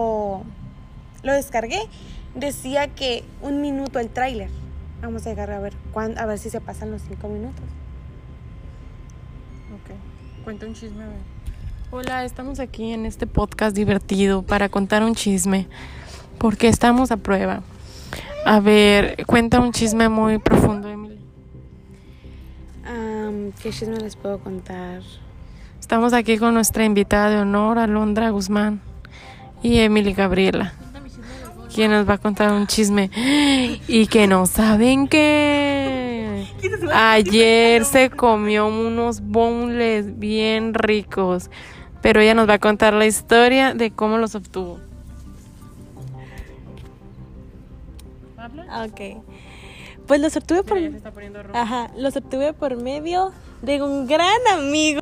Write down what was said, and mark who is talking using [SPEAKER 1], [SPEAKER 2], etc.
[SPEAKER 1] lo, lo descargué, decía que un minuto el tráiler. Vamos a llegar a ver cuán- a ver si se pasan los cinco minutos.
[SPEAKER 2] Ok, cuenta un chisme. a ver. Hola, estamos aquí en este podcast divertido para contar un chisme, porque estamos a prueba. A ver, cuenta un chisme muy profundo, Emily.
[SPEAKER 1] ¿Qué chisme les puedo contar?
[SPEAKER 2] Estamos aquí con nuestra invitada de honor, Alondra Guzmán y Emily Gabriela, quien nos va a contar un chisme y que no saben qué. Ayer se comió unos boneless bien ricos, pero ella nos va a contar la historia de cómo los obtuvo.
[SPEAKER 1] Ok. Pues los obtuve por... Ajá, los obtuve por medio de un gran amigo